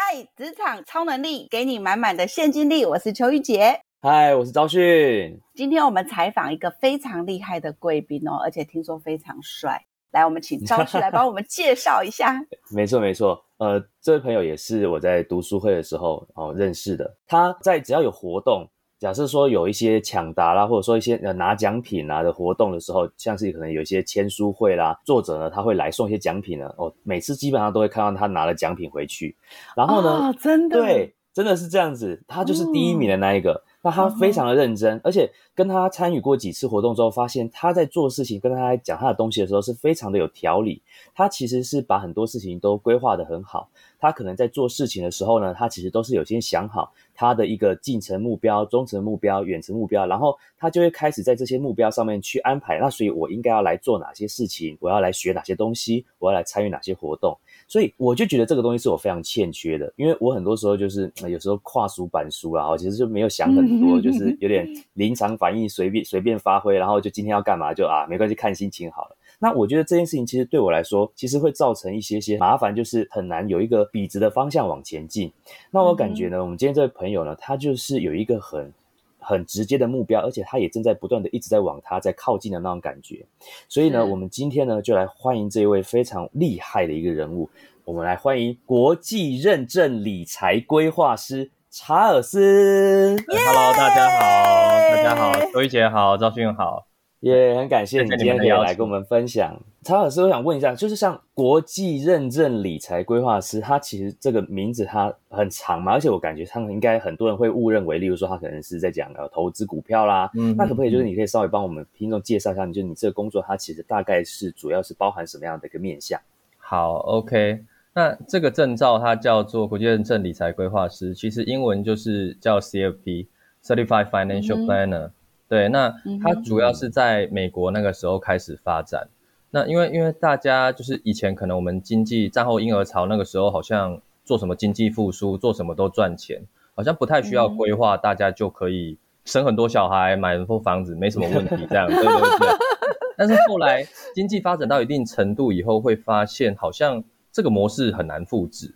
嗨，职场超能力，给你满满的现金力。我是邱玉洁，嗨，我是昭训。今天我们采访一个非常厉害的贵宾哦，而且听说非常帅。来，我们请昭旭来帮我们介绍一下。没错，没错。呃，这位朋友也是我在读书会的时候哦认识的。他在只要有活动，假设说有一些抢答啦，或者说一些呃拿奖品啊的活动的时候，像是可能有一些签书会啦，作者呢他会来送一些奖品呢。哦，每次基本上都会看到他拿了奖品回去。然后呢，真的对，真的是这样子，他就是第一名的那一个。那他非常的认真，而且跟他参与过几次活动之后，发现他在做事情，跟他讲他的东西的时候，是非常的有条理。他其实是把很多事情都规划的很好。他可能在做事情的时候呢，他其实都是有先想好他的一个近程目标、中程目标、远程目标，然后他就会开始在这些目标上面去安排。那所以我应该要来做哪些事情？我要来学哪些东西？我要来参与哪些活动？所以我就觉得这个东西是我非常欠缺的，因为我很多时候就是有时候跨书板书啦，我其实就没有想很多，就是有点临场反应，随便随便发挥，然后就今天要干嘛就啊没关系，看心情好了。那我觉得这件事情其实对我来说，其实会造成一些些麻烦，就是很难有一个笔直的方向往前进。那我感觉呢，我们今天这位朋友呢，他就是有一个很。很直接的目标，而且他也正在不断的一直在往他在靠近的那种感觉，所以呢，我们今天呢就来欢迎这一位非常厉害的一个人物，我们来欢迎国际认证理财规划师查尔斯。Hello，大家好，大家好，周一杰好，赵迅好。也很感谢你今天可以来跟我们分享。查尔斯，我想问一下，就是像国际认证理财规划师，他其实这个名字它很长嘛，而且我感觉他们应该很多人会误认为，例如说他可能是在讲呃投资股票啦。嗯，那可不可以就是你可以稍微帮我们听众介绍一下，你就你这个工作它其实大概是主要是包含什么样的一个面向？好，OK，那这个证照它叫做国际认证理财规划师，其实英文就是叫 CFP，Certified Financial Planner。对，那它主要是在美国那个时候开始发展。那因为因为大家就是以前可能我们经济战后婴儿潮那个时候，好像做什么经济复苏，做什么都赚钱，好像不太需要规划，大家就可以生很多小孩，买很多房子，没什么问题这样，对对对。但是后来经济发展到一定程度以后，会发现好像这个模式很难复制，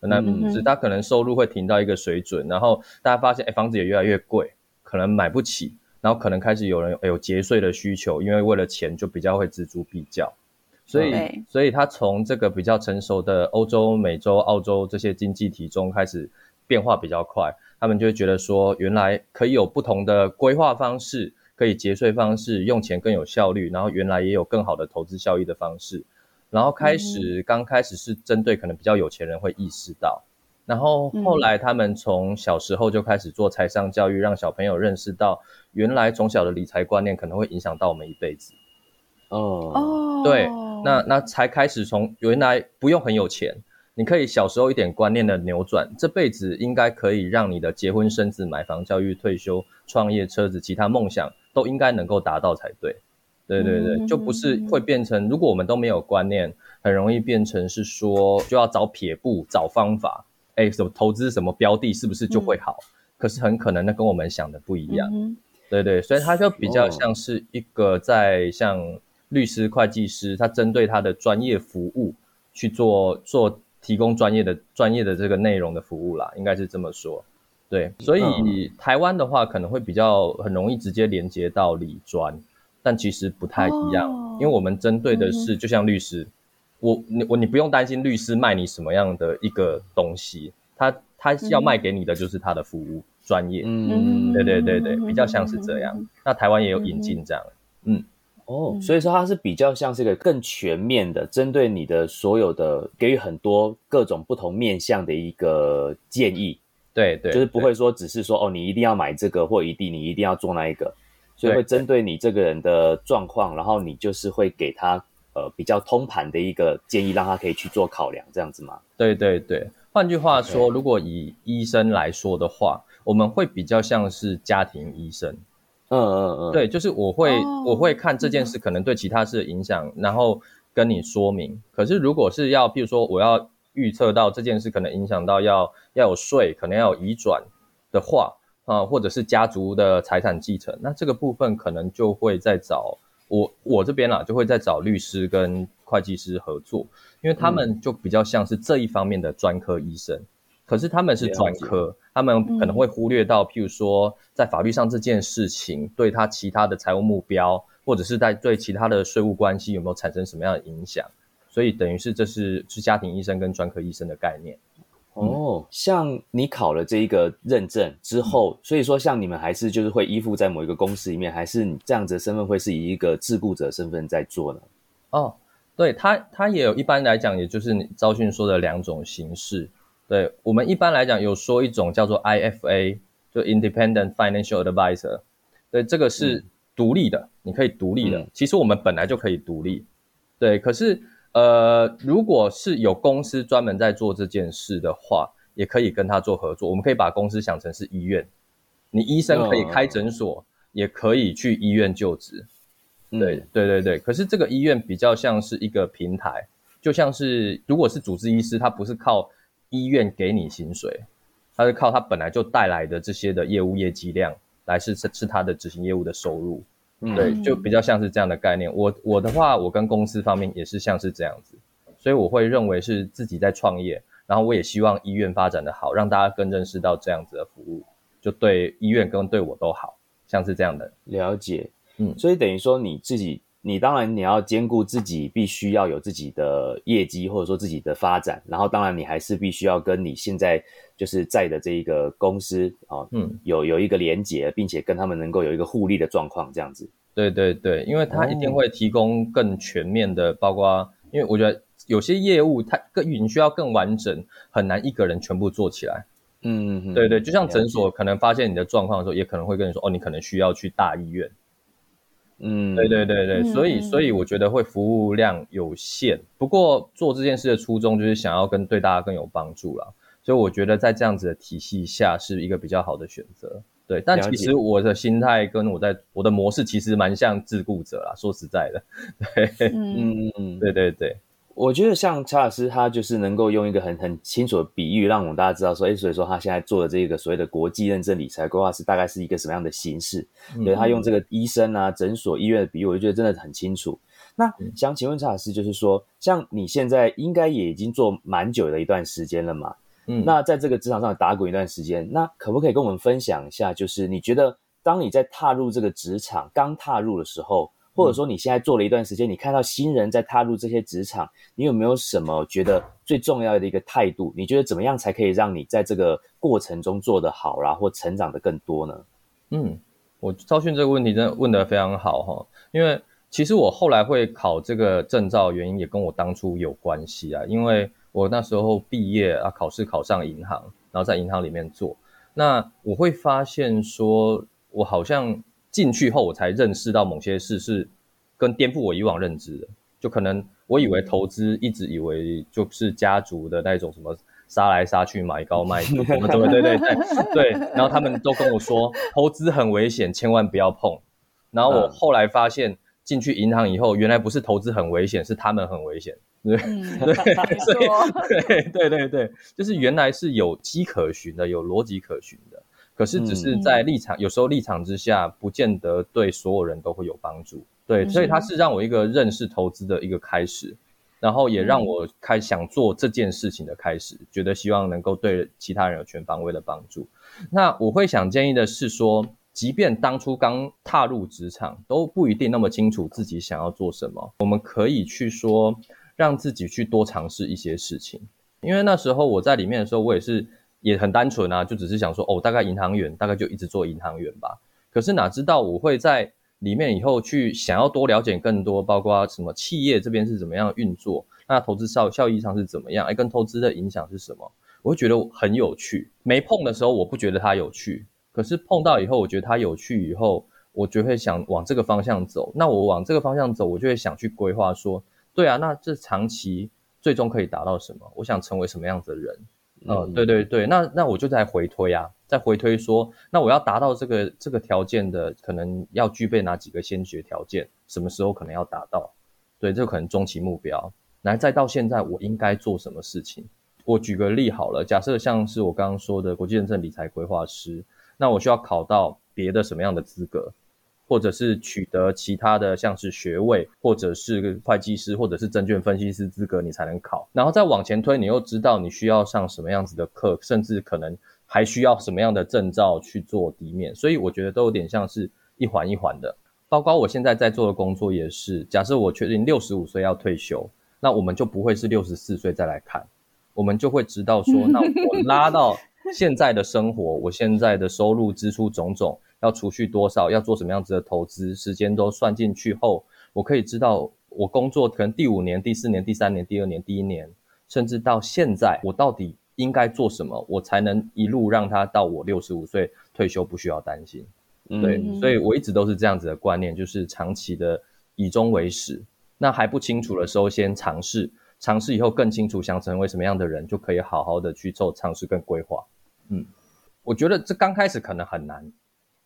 很难复制。他可能收入会停到一个水准，然后大家发现，哎，房子也越来越贵，可能买不起。然后可能开始有人有节税的需求，因为为了钱就比较会锱铢必较，所以所以他从这个比较成熟的欧洲、美洲、澳洲这些经济体中开始变化比较快，他们就会觉得说，原来可以有不同的规划方式，可以节税方式，用钱更有效率，然后原来也有更好的投资效益的方式，然后开始刚开始是针对可能比较有钱人会意识到。然后后来，他们从小时候就开始做财商教育，让小朋友认识到，原来从小的理财观念可能会影响到我们一辈子。哦哦，对，那那才开始从原来不用很有钱，你可以小时候一点观念的扭转，这辈子应该可以让你的结婚生子、买房、教育、退休、创业、车子、其他梦想都应该能够达到才对。对对对，就不是会变成，如果我们都没有观念，很容易变成是说就要找撇步、找方法。哎，什么投资什么标的，是不是就会好？可是很可能那跟我们想的不一样，对对，所以他就比较像是一个在像律师、会计师，他针对他的专业服务去做做提供专业的专业的这个内容的服务啦，应该是这么说。对，所以台湾的话可能会比较很容易直接连接到理专，但其实不太一样，因为我们针对的是就像律师。我你我你不用担心律师卖你什么样的一个东西，他他要卖给你的就是他的服务专业，嗯，对对对对，比较像是这样。那台湾也有引进这样，嗯，哦，所以说它是比较像是一个更全面的，针对你的所有的给予很多各种不同面向的一个建议，对对，就是不会说只是说哦你一定要买这个或一定你一定要做那一个，所以会针对你这个人的状况，然后你就是会给他。呃，比较通盘的一个建议，让他可以去做考量，这样子吗？对对对，换句话说，如果以医生来说的话，我们会比较像是家庭医生。嗯嗯嗯，对，就是我会我会看这件事可能对其他事的影响，然后跟你说明。可是如果是要，譬如说我要预测到这件事可能影响到要要有税，可能要有移转的话，啊，或者是家族的财产继承，那这个部分可能就会在找。我我这边啦，就会在找律师跟会计师合作，因为他们就比较像是这一方面的专科医生，可是他们是专科，他们可能会忽略到，譬如说在法律上这件事情对他其他的财务目标，或者是在对其他的税务关系有没有产生什么样的影响。所以等于是这是是家庭医生跟专科医生的概念。哦，像你考了这一个认证之后，所以说像你们还是就是会依附在某一个公司里面，还是你这样子的身份会是以一个自雇者身份在做呢？哦，对他他也有一般来讲，也就是你招训说的两种形式。对我们一般来讲有说一种叫做 IFA，就 Independent Financial Advisor。对，这个是独立的，你可以独立的。其实我们本来就可以独立。对，可是。呃，如果是有公司专门在做这件事的话，也可以跟他做合作。我们可以把公司想成是医院，你医生可以开诊所，也可以去医院就职。对对对对。可是这个医院比较像是一个平台，就像是如果是主治医师，他不是靠医院给你薪水，他是靠他本来就带来的这些的业务业绩量来是是是他的执行业务的收入。对，就比较像是这样的概念。我我的话，我跟公司方面也是像是这样子，所以我会认为是自己在创业，然后我也希望医院发展的好，让大家更认识到这样子的服务，就对医院跟对我都好，像是这样的了解。嗯，所以等于说你自己，你当然你要兼顾自己，必须要有自己的业绩或者说自己的发展，然后当然你还是必须要跟你现在就是在的这一个公司啊，嗯，有有一个连结，并且跟他们能够有一个互利的状况，这样子。对对对，因为他一定会提供更全面的，包括因为我觉得有些业务它更你需要更完整，很难一个人全部做起来。嗯嗯对对，就像诊所可能发现你的状况的时候，也可能会跟你说，哦，你可能需要去大医院。嗯，对对对对，所以所以我觉得会服务量有限，不过做这件事的初衷就是想要跟对大家更有帮助啦，所以我觉得在这样子的体系下是一个比较好的选择。对，但其实我的心态跟我在我的模式其实蛮像自雇者啦。说实在的，对，嗯嗯，对对对，我觉得像查尔斯他就是能够用一个很很清楚的比喻，让我们大家知道说，哎，所以说他现在做的这个所谓的国际认证理财规划师大概是一个什么样的形式。对他用这个医生啊、诊所、医院的比喻，我就觉得真的很清楚。那想请问查尔斯，就是说，像你现在应该也已经做蛮久的一段时间了嘛？嗯，那在这个职场上打滚一段时间，那可不可以跟我们分享一下？就是你觉得，当你在踏入这个职场刚踏入的时候，或者说你现在做了一段时间，你看到新人在踏入这些职场，你有没有什么觉得最重要的一个态度？你觉得怎么样才可以让你在这个过程中做得好啦，或成长的更多呢？嗯，我招训这个问题真的问得非常好哈，因为其实我后来会考这个证照，原因也跟我当初有关系啊，因为。我那时候毕业啊，考试考上银行，然后在银行里面做。那我会发现说，我好像进去后，我才认识到某些事是跟颠覆我以往认知的。就可能我以为投资，一直以为就是家族的那种什么杀来杀去买高卖低，什么对对对对对。然后他们都跟我说，投资很危险，千万不要碰。然后我后来发现，进去银行以后，原来不是投资很危险，是他们很危险。对 对，所以对对对对，就是原来是有迹可循的，有逻辑可循的，可是只是在立场，有时候立场之下，不见得对所有人都会有帮助。对，所以它是让我一个认识投资的一个开始，然后也让我开想做这件事情的开始，觉得希望能够对其他人有全方位的帮助。那我会想建议的是说，即便当初刚踏入职场，都不一定那么清楚自己想要做什么，我们可以去说。让自己去多尝试一些事情，因为那时候我在里面的时候，我也是也很单纯啊，就只是想说，哦，大概银行员大概就一直做银行员吧。可是哪知道我会在里面以后去想要多了解更多，包括什么企业这边是怎么样运作，那投资效效益上是怎么样，哎，跟投资的影响是什么，我会觉得很有趣。没碰的时候我不觉得它有趣，可是碰到以后，我觉得它有趣以后，我就会想往这个方向走。那我往这个方向走，我就会想去规划说。对啊，那这长期最终可以达到什么？我想成为什么样子的人？嗯，对对对，那那我就在回推啊，在回推说，那我要达到这个这个条件的，可能要具备哪几个先决条件？什么时候可能要达到？对，这可能中期目标。来，再到现在，我应该做什么事情？我举个例好了，假设像是我刚刚说的国际认证理财规划师，那我需要考到别的什么样的资格？或者是取得其他的像是学位，或者是会计师，或者是证券分析师资格，你才能考。然后再往前推，你又知道你需要上什么样子的课，甚至可能还需要什么样的证照去做底面。所以我觉得都有点像是一环一环的。包括我现在在做的工作也是，假设我确定六十五岁要退休，那我们就不会是六十四岁再来看，我们就会知道说，那我拉到现在的生活，我现在的收入支出种种，要储蓄多少，要做什么样子的投资，时间都算进去后，我可以知道我工作可能第五年、第四年、第三年、第二年、第一年，甚至到现在，我到底应该做什么，我才能一路让他到我六十五岁退休不需要担心。对，所以我一直都是这样子的观念，就是长期的以终为始。那还不清楚的时候，先尝试，尝试以后更清楚想成为什么样的人，就可以好好的去做尝试跟规划。嗯，我觉得这刚开始可能很难，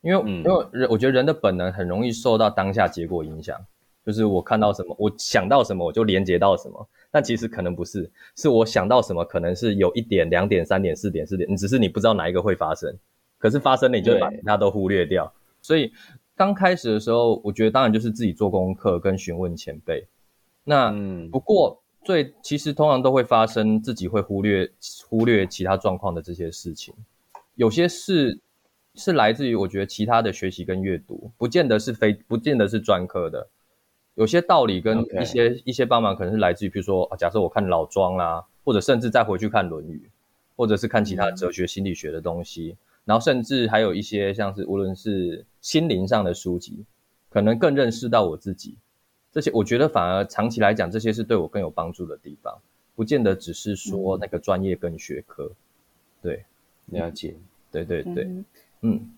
因为因为人，我觉得人的本能很容易受到当下结果影响，就是我看到什么，我想到什么，我就连接到什么。但其实可能不是，是我想到什么，可能是有一点、两点、三点、四点、四点，你只是你不知道哪一个会发生。可是发生了，你就把其他都忽略掉。所以刚开始的时候，我觉得当然就是自己做功课跟询问前辈。那不过最其实通常都会发生自己会忽略忽略其他状况的这些事情。有些事是来自于我觉得其他的学习跟阅读，不见得是非不见得是专科的。有些道理跟一些一些帮忙可能是来自于，比如说假设我看老庄啦，或者甚至再回去看《论语》，或者是看其他哲学心理学的东西。然后甚至还有一些像是无论是心灵上的书籍，可能更认识到我自己。这些我觉得反而长期来讲，这些是对我更有帮助的地方，不见得只是说那个专业跟学科。对，了解。对对对，嗯。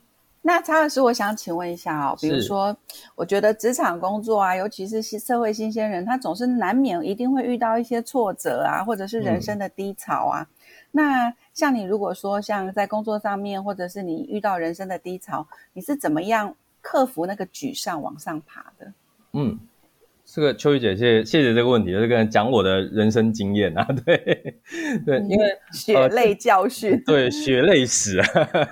那查老师，我想请问一下哦，比如说，我觉得职场工作啊，尤其是新社会新鲜人，他总是难免一定会遇到一些挫折啊，或者是人生的低潮啊。那像你如果说像在工作上面，或者是你遇到人生的低潮，你是怎么样克服那个沮丧往上爬的？嗯，这个秋雨姐，谢谢谢这个问题，就是跟讲我的人生经验啊，对对，因为血泪教训，对血泪史，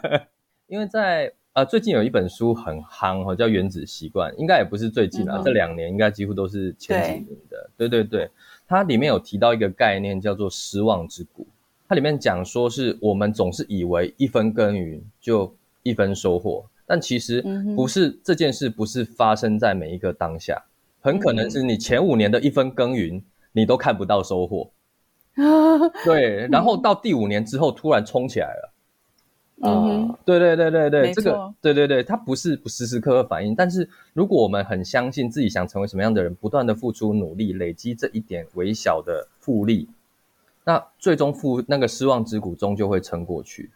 因为在呃最近有一本书很夯哈，叫《原子习惯》，应该也不是最近啊，这两年应该几乎都是前几年的，对。对对，它里面有提到一个概念叫做失望之谷。它里面讲说，是我们总是以为一分耕耘就一分收获，但其实不是这件事，不是发生在每一个当下，很可能是你前五年的一分耕耘，你都看不到收获，对，然后到第五年之后突然冲起来了，啊，对对对对对，这个对对对，它不是不时时刻刻反应，但是如果我们很相信自己想成为什么样的人，不断的付出努力，累积这一点微小的复利。那最终复那个失望之谷终究会撑过去，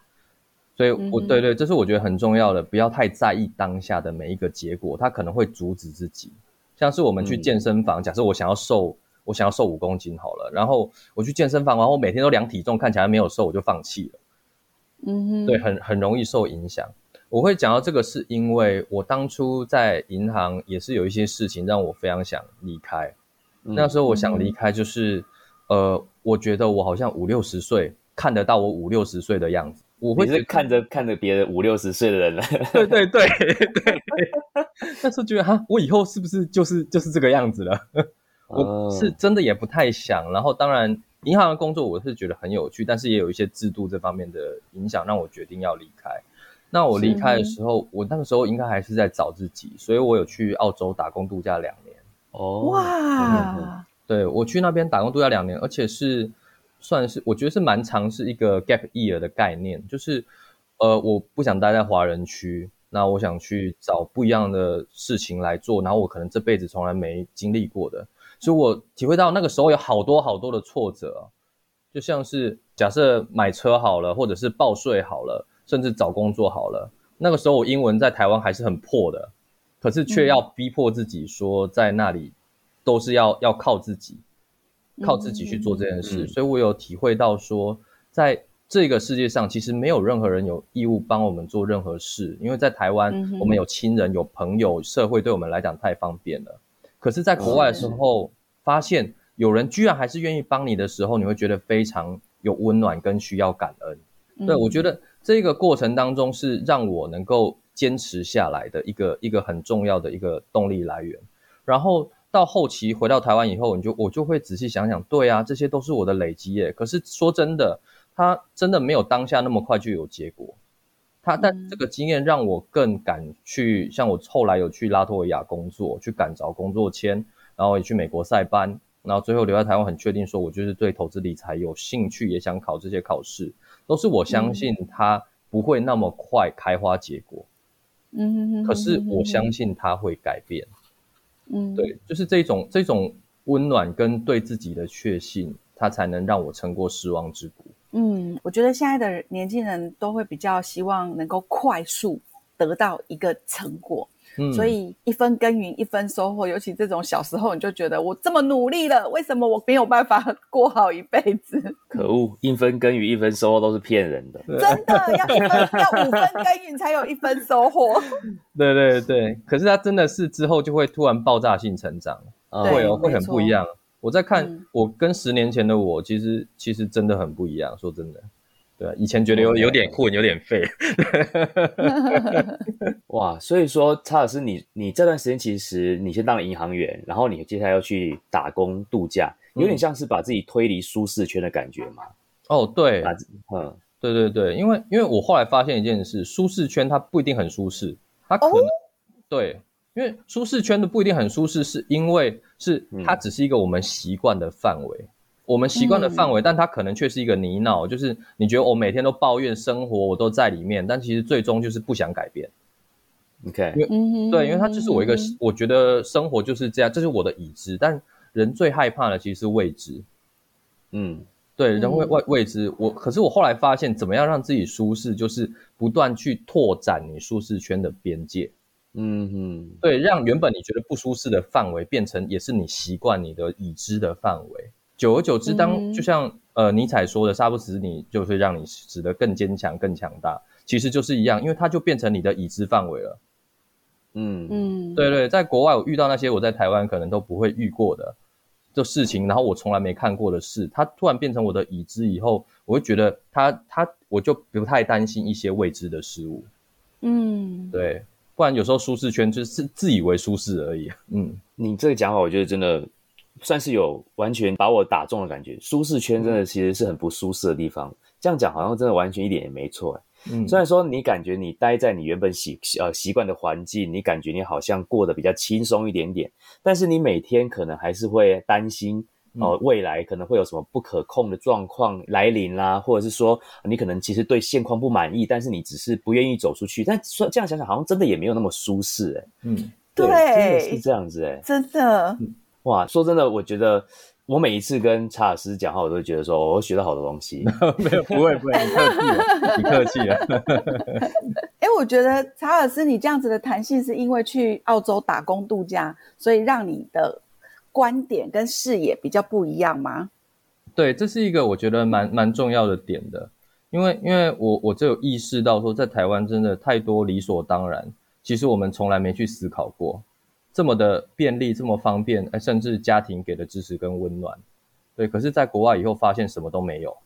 所以，我对对，这是我觉得很重要的，不要太在意当下的每一个结果，它可能会阻止自己。像是我们去健身房，假设我想要瘦，我想要瘦五公斤好了，然后我去健身房，然后我每天都量体重，看起来没有瘦，我就放弃了。嗯哼，对，很很容易受影响。我会讲到这个，是因为我当初在银行也是有一些事情让我非常想离开。那时候我想离开，就是。呃，我觉得我好像五六十岁看得到我五六十岁的样子，我会是看着看着别人五六十岁的人了。对对对对，但是觉得哈，我以后是不是就是就是这个样子了？我是真的也不太想。然后当然，银行的工作我是觉得很有趣，但是也有一些制度这方面的影响，让我决定要离开。那我离开的时候，我那个时候应该还是在找自己，所以我有去澳洲打工度假两年。哦，哇！对我去那边打工度假两年，而且是算是我觉得是蛮尝试一个 gap year 的概念，就是呃我不想待在华人区，那我想去找不一样的事情来做，然后我可能这辈子从来没经历过的，所以我体会到那个时候有好多好多的挫折，就像是假设买车好了，或者是报税好了，甚至找工作好了，那个时候我英文在台湾还是很破的，可是却要逼迫自己说在那里。都是要要靠自己，靠自己去做这件事，所以我有体会到说，在这个世界上，其实没有任何人有义务帮我们做任何事，因为在台湾，我们有亲人、有朋友，社会对我们来讲太方便了。可是，在国外的时候，发现有人居然还是愿意帮你的时候，你会觉得非常有温暖跟需要感恩。对我觉得这个过程当中是让我能够。坚持下来的一个一个很重要的一个动力来源。然后到后期回到台湾以后，你就我就会仔细想想，对啊，这些都是我的累积耶。可是说真的，它真的没有当下那么快就有结果。它但这个经验让我更敢去，像我后来有去拉脱维亚工作，去赶找工作签，然后也去美国塞班，然后最后留在台湾，很确定说我就是对投资理财有兴趣，也想考这些考试，都是我相信它不会那么快开花结果。嗯，可是我相信它会改变。嗯，对，就是这种这种温暖跟对自己的确信，它才能让我撑过失望之谷。嗯，我觉得现在的年轻人都会比较希望能够快速得到一个成果，嗯，所以一分耕耘一分收获。尤其这种小时候，你就觉得我这么努力了，为什么我没有办法过好一辈子？可恶，一分耕耘一分收获都是骗人的，真的要一分要五分耕耘才有一分收获。对对对，可是他真的是之后就会突然爆炸性成长，会哦，会很不一样。我在看我跟十年前的我，其实其实真的很不一样。说真的，对，以前觉得有有点混，有点废。哇，所以说查尔斯，你你这段时间其实你先当了银行员，然后你接下来要去打工度假，有点像是把自己推离舒适圈的感觉嘛？哦，对，嗯，对对对，因为因为我后来发现一件事，舒适圈它不一定很舒适，它可能对。因为舒适圈的不一定很舒适，是因为是它只是一个我们习惯的范围，我们习惯的范围，但它可能却是一个泥淖，就是你觉得我每天都抱怨生活，我都在里面，但其实最终就是不想改变。OK，因为对，因为它就是我一个，我觉得生活就是这样，这是我的已知，但人最害怕的其实是未知。嗯，对，人会未未知，我可是我后来发现，怎么样让自己舒适，就是不断去拓展你舒适圈的边界。嗯哼，对，让原本你觉得不舒适的范围变成也是你习惯你的已知的范围。久而久之，当就像呃尼采说的“杀不死你，就会让你死得更坚强、更强大”，其实就是一样，因为它就变成你的已知范围了。嗯嗯，对对，在国外我遇到那些我在台湾可能都不会遇过的的事情，然后我从来没看过的事，它突然变成我的已知以后，我会觉得它它我就不太担心一些未知的事物。嗯，对。不然有时候舒适圈就是自以为舒适而已。嗯，你这个讲法，我觉得真的算是有完全把我打中的感觉。舒适圈真的其实是很不舒适的地方。这样讲好像真的完全一点也没错。嗯，虽然说你感觉你待在你原本习呃习惯的环境，你感觉你好像过得比较轻松一点点，但是你每天可能还是会担心。哦，未来可能会有什么不可控的状况来临啦，或者是说你可能其实对现况不满意，但是你只是不愿意走出去。但说这样想想，好像真的也没有那么舒适哎。嗯，对，真的是这样子哎，真的。哇，说真的，我觉得我每一次跟查尔斯讲话，我都觉得说我学到好多东西。没有，不会不会，你客气了，你客气了。哎，我觉得查尔斯你这样子的弹性，是因为去澳洲打工度假，所以让你的。观点跟视野比较不一样吗？对，这是一个我觉得蛮蛮重要的点的，因为因为我我就有意识到说，在台湾真的太多理所当然，其实我们从来没去思考过，这么的便利，这么方便，哎，甚至家庭给的支持跟温暖，对，可是，在国外以后发现什么都没有，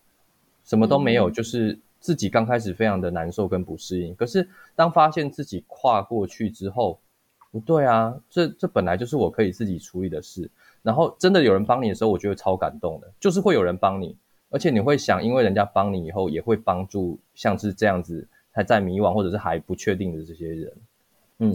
什么都没有，就是自己刚开始非常的难受跟不适应，可是当发现自己跨过去之后。不对啊，这这本来就是我可以自己处理的事。然后真的有人帮你的时候，我觉得超感动的，就是会有人帮你，而且你会想，因为人家帮你以后，也会帮助像是这样子还在迷惘或者是还不确定的这些人。嗯，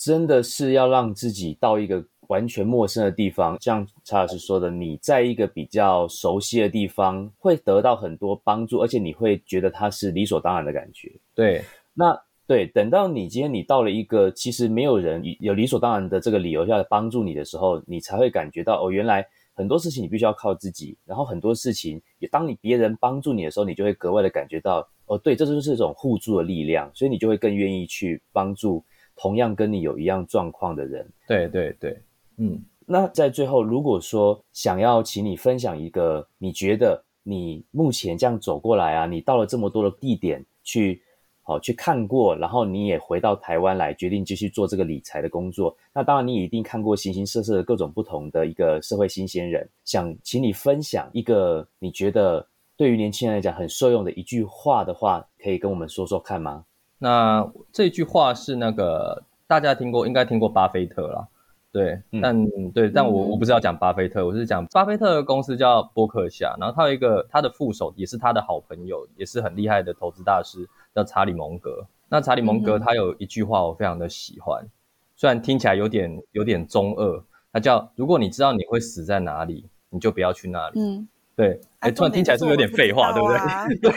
真的是要让自己到一个完全陌生的地方，像查老师说的，你在一个比较熟悉的地方，会得到很多帮助，而且你会觉得它是理所当然的感觉。对，那。对，等到你今天你到了一个其实没有人有理所当然的这个理由要帮助你的时候，你才会感觉到哦，原来很多事情你必须要靠自己，然后很多事情也当你别人帮助你的时候，你就会格外的感觉到哦，对，这就是一种互助的力量，所以你就会更愿意去帮助同样跟你有一样状况的人。对对对，嗯，那在最后，如果说想要请你分享一个你觉得你目前这样走过来啊，你到了这么多的地点去。好，去看过，然后你也回到台湾来，决定继续做这个理财的工作。那当然，你一定看过形形色色的各种不同的一个社会新鲜人。想请你分享一个你觉得对于年轻人来讲很受用的一句话的话，可以跟我们说说看吗？那这句话是那个大家听过，应该听过巴菲特啦。对，但对，但我我不是要讲巴菲特，我是讲巴菲特的公司叫伯克夏，然后他有一个他的副手，也是他的好朋友，也是很厉害的投资大师，叫查理蒙格。那查理蒙格他有一句话我非常的喜欢，虽然听起来有点有点中二，他叫如果你知道你会死在哪里，你就不要去那里。嗯，对，哎，突然听起来是不是有点废话，对不对？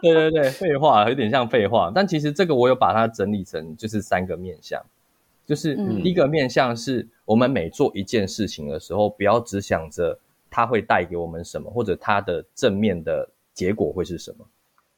对 对对，废话有点像废话，但其实这个我有把它整理成就是三个面向。就是第一个面向是，我们每做一件事情的时候，不要只想着它会带给我们什么，或者它的正面的结果会是什么。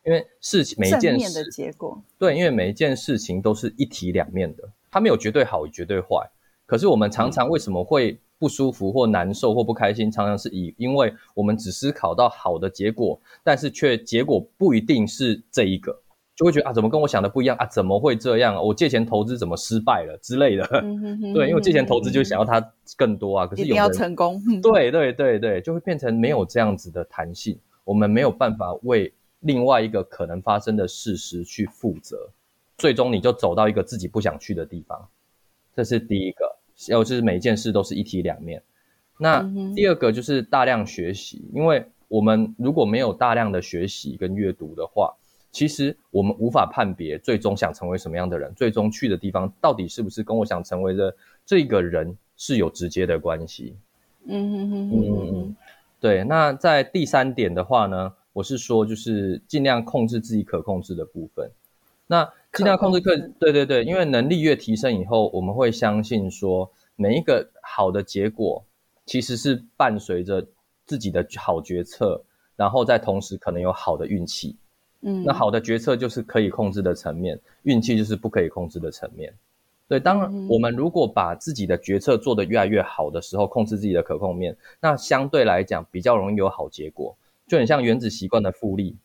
因为事情每一件事的结果，对，因为每一件事情都是一体两面的，它没有绝对好与绝对坏。可是我们常常为什么会不舒服或难受或不开心？常常是以因为我们只思考到好的结果，但是却结果不一定是这一个。就会觉得啊，怎么跟我想的不一样啊？怎么会这样？我借钱投资怎么失败了之类的？对，因为借钱投资就想要它更多啊。可是一定要成功。对对对对，就会变成没有这样子的弹性，我们没有办法为另外一个可能发生的事实去负责，最终你就走到一个自己不想去的地方。这是第一个，要就是每一件事都是一体两面。那第二个就是大量学习，因为我们如果没有大量的学习跟阅读的话。其实我们无法判别最终想成为什么样的人，最终去的地方到底是不是跟我想成为的这个人是有直接的关系。嗯嗯嗯嗯嗯，对。那在第三点的话呢，我是说就是尽量控制自己可控制的部分。那尽量控制可对对对，因为能力越提升以后，我们会相信说每一个好的结果其实是伴随着自己的好决策，然后在同时可能有好的运气。嗯，那好的决策就是可以控制的层面，运气就是不可以控制的层面。对，当然我们如果把自己的决策做得越来越好的时候，控制自己的可控面，那相对来讲比较容易有好结果。就很像原子习惯的复利，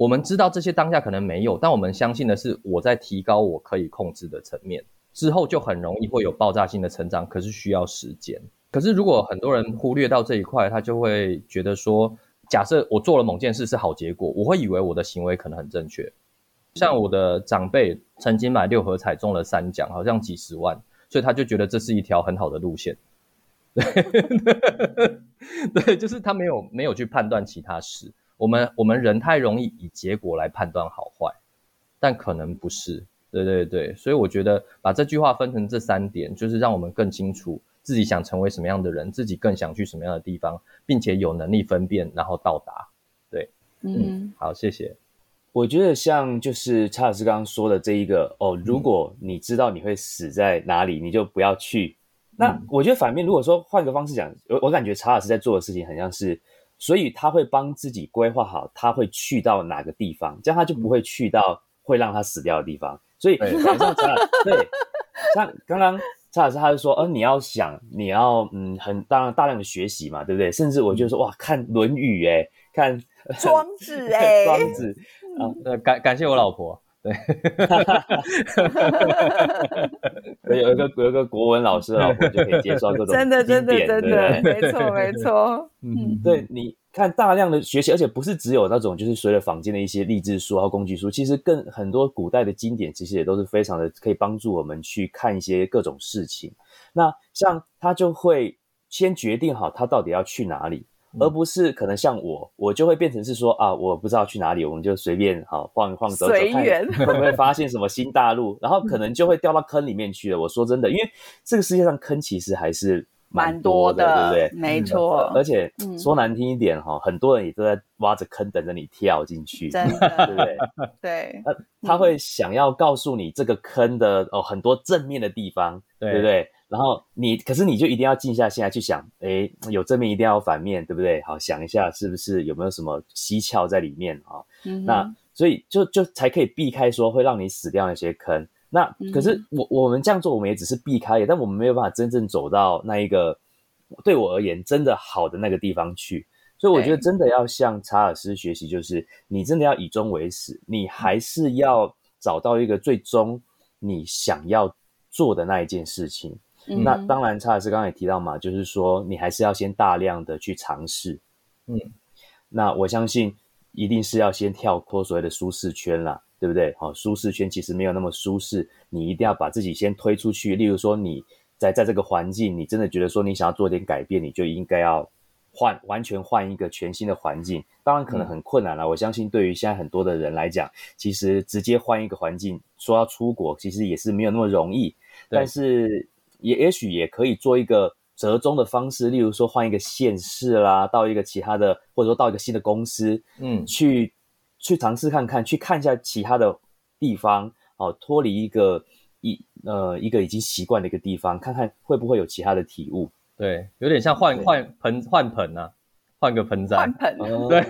我们知道这些当下可能没有，但我们相信的是我在提高我可以控制的层面之后，就很容易会有爆炸性的成长。可是需要时间。可是如果很多人忽略到这一块，他就会觉得说。假设我做了某件事是好结果，我会以为我的行为可能很正确。像我的长辈曾经买六合彩中了三奖，好像几十万，所以他就觉得这是一条很好的路线。对，就是他没有没有去判断其他事。我们我们人太容易以结果来判断好坏，但可能不是。对对对，所以我觉得把这句话分成这三点，就是让我们更清楚。自己想成为什么样的人，自己更想去什么样的地方，并且有能力分辨，然后到达。对，嗯，好，谢谢。我觉得像就是查尔斯刚刚说的这一个哦，如果你知道你会死在哪里，你就不要去。那我觉得反面，如果说换个方式讲，我我感觉查尔斯在做的事情很像是，所以他会帮自己规划好他会去到哪个地方，这样他就不会去到会让他死掉的地方。所以，像查尔对，像刚刚。查老师他就说，呃，你要想，你要嗯，很当然大量的学习嘛，对不对？甚至我就说，哇，看《论语》哎，看庄子 哎，庄子 啊，呃，感感谢我老婆，对，有一个有一个国文老师的老婆就可以介绍各种 真的真的真的，没错 没错，嗯，对你。看大量的学习，而且不是只有那种就是随着坊间的一些励志书和工具书，其实更很多古代的经典，其实也都是非常的可以帮助我们去看一些各种事情。那像他就会先决定好他到底要去哪里，而不是可能像我，我就会变成是说啊，我不知道去哪里，我们就随便好晃一晃走走看，会不会发现什么新大陆，然后可能就会掉到坑里面去了。我说真的，因为这个世界上坑其实还是。蛮多的，对不对？没错，而且说难听一点哈，很多人也都在挖着坑等着你跳进去，真的，对不对？对，他会想要告诉你这个坑的哦很多正面的地方，对不对？然后你，可是你就一定要静下心来去想，哎，有正面一定要有反面，对不对？好，想一下是不是有没有什么蹊跷在里面啊？那所以就就才可以避开说会让你死掉那些坑。那可是我我们这样做，我们也只是避开，但我们没有办法真正走到那一个对我而言真的好的那个地方去。所以我觉得真的要向查尔斯学习，就是你真的要以终为始，你还是要找到一个最终你想要做的那一件事情。那当然，查尔斯刚刚也提到嘛，就是说你还是要先大量的去尝试。嗯，那我相信一定是要先跳脱所谓的舒适圈啦。对不对？好，舒适圈其实没有那么舒适，你一定要把自己先推出去。例如说，你在在这个环境，你真的觉得说你想要做点改变，你就应该要换完全换一个全新的环境。当然可能很困难了，我相信对于现在很多的人来讲，其实直接换一个环境，说要出国，其实也是没有那么容易。但是也也许也可以做一个。折中的方式，例如说换一个县市啦，到一个其他的，或者说到一个新的公司，嗯，去去尝试看看，去看一下其他的地方，哦，脱离一个一呃一个已经习惯的一个地方，看看会不会有其他的体悟。对，有点像换换盆换盆呐，换个盆栽。换盆。对，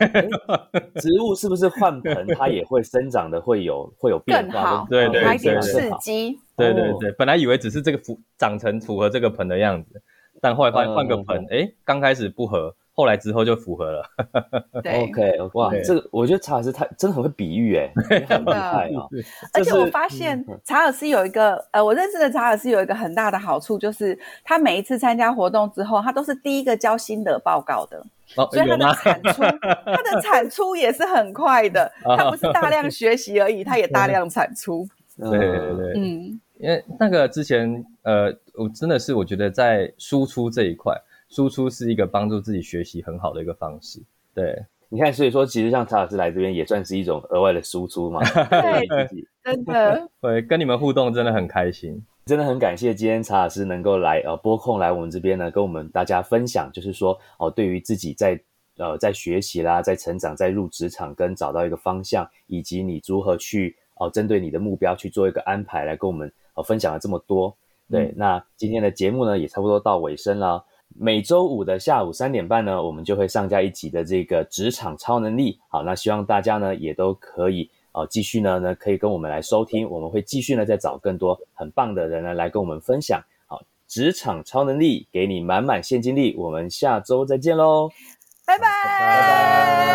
植物是不是换盆，它也会生长的会有会有变化？对对对，点刺激。对对对，本来以为只是这个符长成符合这个盆的样子。但后来换换个盆，哎，刚开始不合，后来之后就符合了。OK，哇，这个我觉得查尔斯他真的很会比喻，哎，很厉害啊！而且我发现查尔斯有一个，呃，我认识的查尔斯有一个很大的好处，就是他每一次参加活动之后，他都是第一个交心得报告的，所以他的产出，他的产出也是很快的。他不是大量学习而已，他也大量产出。对对对，嗯。因为那个之前，呃，我真的是我觉得在输出这一块，输出是一个帮助自己学习很好的一个方式。对，你看，所以说其实像查老师来这边也算是一种额外的输出嘛。对，真的。对，跟你们互动真的很开心，真的很感谢今天查老师能够来呃拨空来我们这边呢，跟我们大家分享，就是说哦，对于自己在呃在学习啦，在成长，在入职场跟找到一个方向，以及你如何去哦针对你的目标去做一个安排，来跟我们。分享了这么多，对，那今天的节目呢也差不多到尾声了。每周五的下午三点半呢，我们就会上架一集的这个职场超能力。好，那希望大家呢也都可以哦，继续呢呢可以跟我们来收听，我们会继续呢再找更多很棒的人呢来跟我们分享。好，职场超能力给你满满现金力，我们下周再见喽，拜拜。